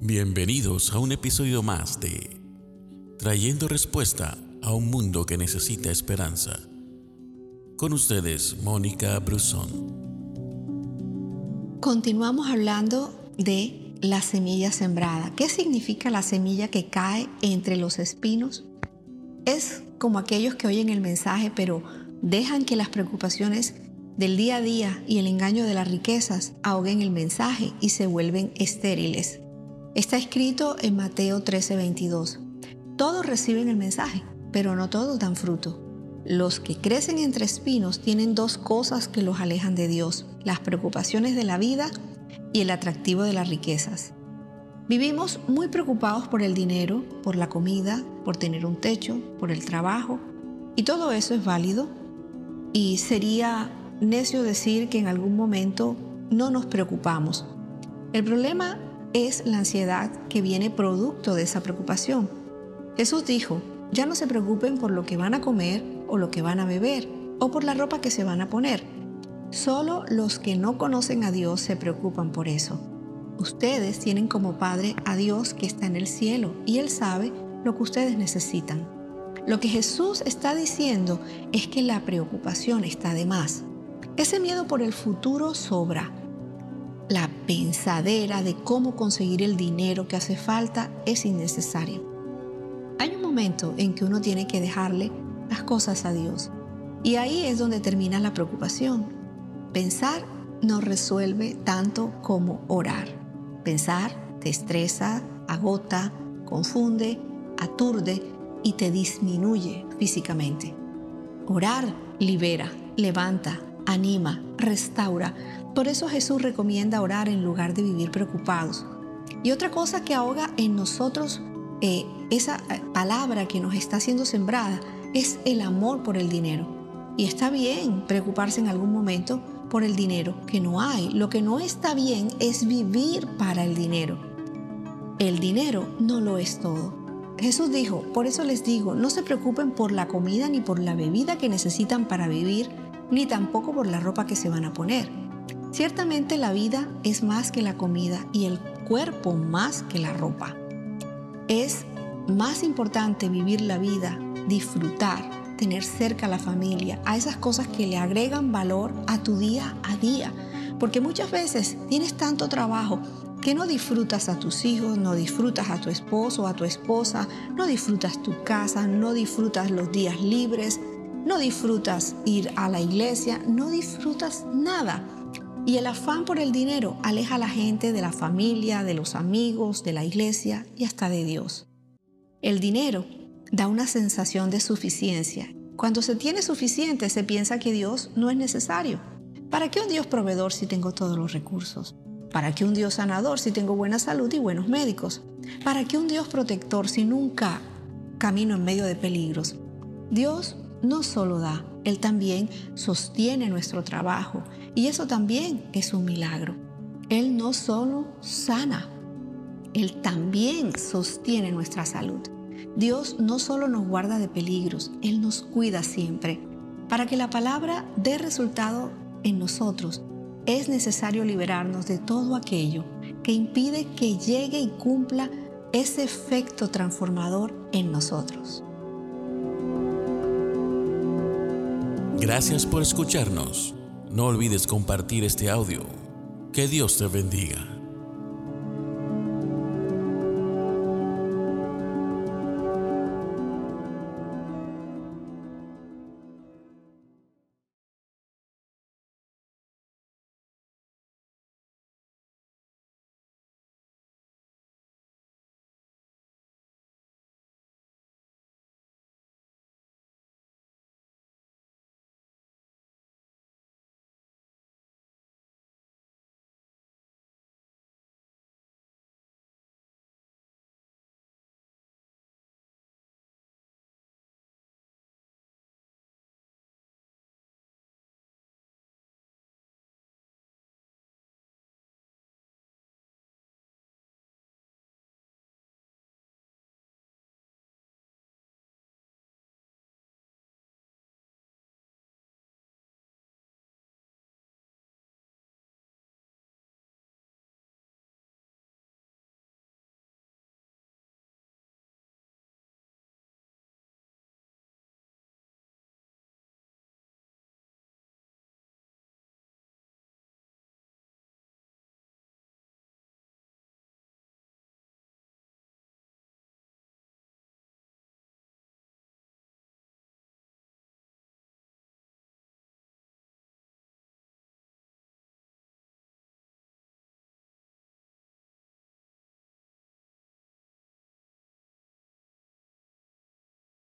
Bienvenidos a un episodio más de Trayendo Respuesta a un Mundo que Necesita Esperanza. Con ustedes, Mónica Brusón. Continuamos hablando de la semilla sembrada. ¿Qué significa la semilla que cae entre los espinos? Es como aquellos que oyen el mensaje pero dejan que las preocupaciones del día a día y el engaño de las riquezas ahoguen el mensaje y se vuelven estériles. Está escrito en Mateo 13:22. Todos reciben el mensaje, pero no todos dan fruto. Los que crecen entre espinos tienen dos cosas que los alejan de Dios, las preocupaciones de la vida y el atractivo de las riquezas. Vivimos muy preocupados por el dinero, por la comida, por tener un techo, por el trabajo, y todo eso es válido. Y sería necio decir que en algún momento no nos preocupamos. El problema es la ansiedad que viene producto de esa preocupación. Jesús dijo, ya no se preocupen por lo que van a comer o lo que van a beber o por la ropa que se van a poner. Solo los que no conocen a Dios se preocupan por eso. Ustedes tienen como Padre a Dios que está en el cielo y Él sabe lo que ustedes necesitan. Lo que Jesús está diciendo es que la preocupación está de más. Ese miedo por el futuro sobra la pensadera de cómo conseguir el dinero que hace falta es innecesaria. Hay un momento en que uno tiene que dejarle las cosas a Dios. Y ahí es donde termina la preocupación. Pensar no resuelve tanto como orar. Pensar te estresa, agota, confunde, aturde y te disminuye físicamente. Orar libera, levanta, anima, restaura. Por eso Jesús recomienda orar en lugar de vivir preocupados. Y otra cosa que ahoga en nosotros eh, esa eh, palabra que nos está siendo sembrada es el amor por el dinero. Y está bien preocuparse en algún momento por el dinero que no hay. Lo que no está bien es vivir para el dinero. El dinero no lo es todo. Jesús dijo, por eso les digo, no se preocupen por la comida ni por la bebida que necesitan para vivir, ni tampoco por la ropa que se van a poner. Ciertamente la vida es más que la comida y el cuerpo más que la ropa. Es más importante vivir la vida, disfrutar, tener cerca a la familia, a esas cosas que le agregan valor a tu día a día. Porque muchas veces tienes tanto trabajo que no disfrutas a tus hijos, no disfrutas a tu esposo, a tu esposa, no disfrutas tu casa, no disfrutas los días libres, no disfrutas ir a la iglesia, no disfrutas nada. Y el afán por el dinero aleja a la gente de la familia, de los amigos, de la iglesia y hasta de Dios. El dinero da una sensación de suficiencia. Cuando se tiene suficiente se piensa que Dios no es necesario. ¿Para qué un Dios proveedor si tengo todos los recursos? ¿Para qué un Dios sanador si tengo buena salud y buenos médicos? ¿Para qué un Dios protector si nunca camino en medio de peligros? Dios no solo da, Él también sostiene nuestro trabajo y eso también es un milagro. Él no solo sana, Él también sostiene nuestra salud. Dios no solo nos guarda de peligros, Él nos cuida siempre. Para que la palabra dé resultado en nosotros, es necesario liberarnos de todo aquello que impide que llegue y cumpla ese efecto transformador en nosotros. Gracias por escucharnos. No olvides compartir este audio. Que Dios te bendiga.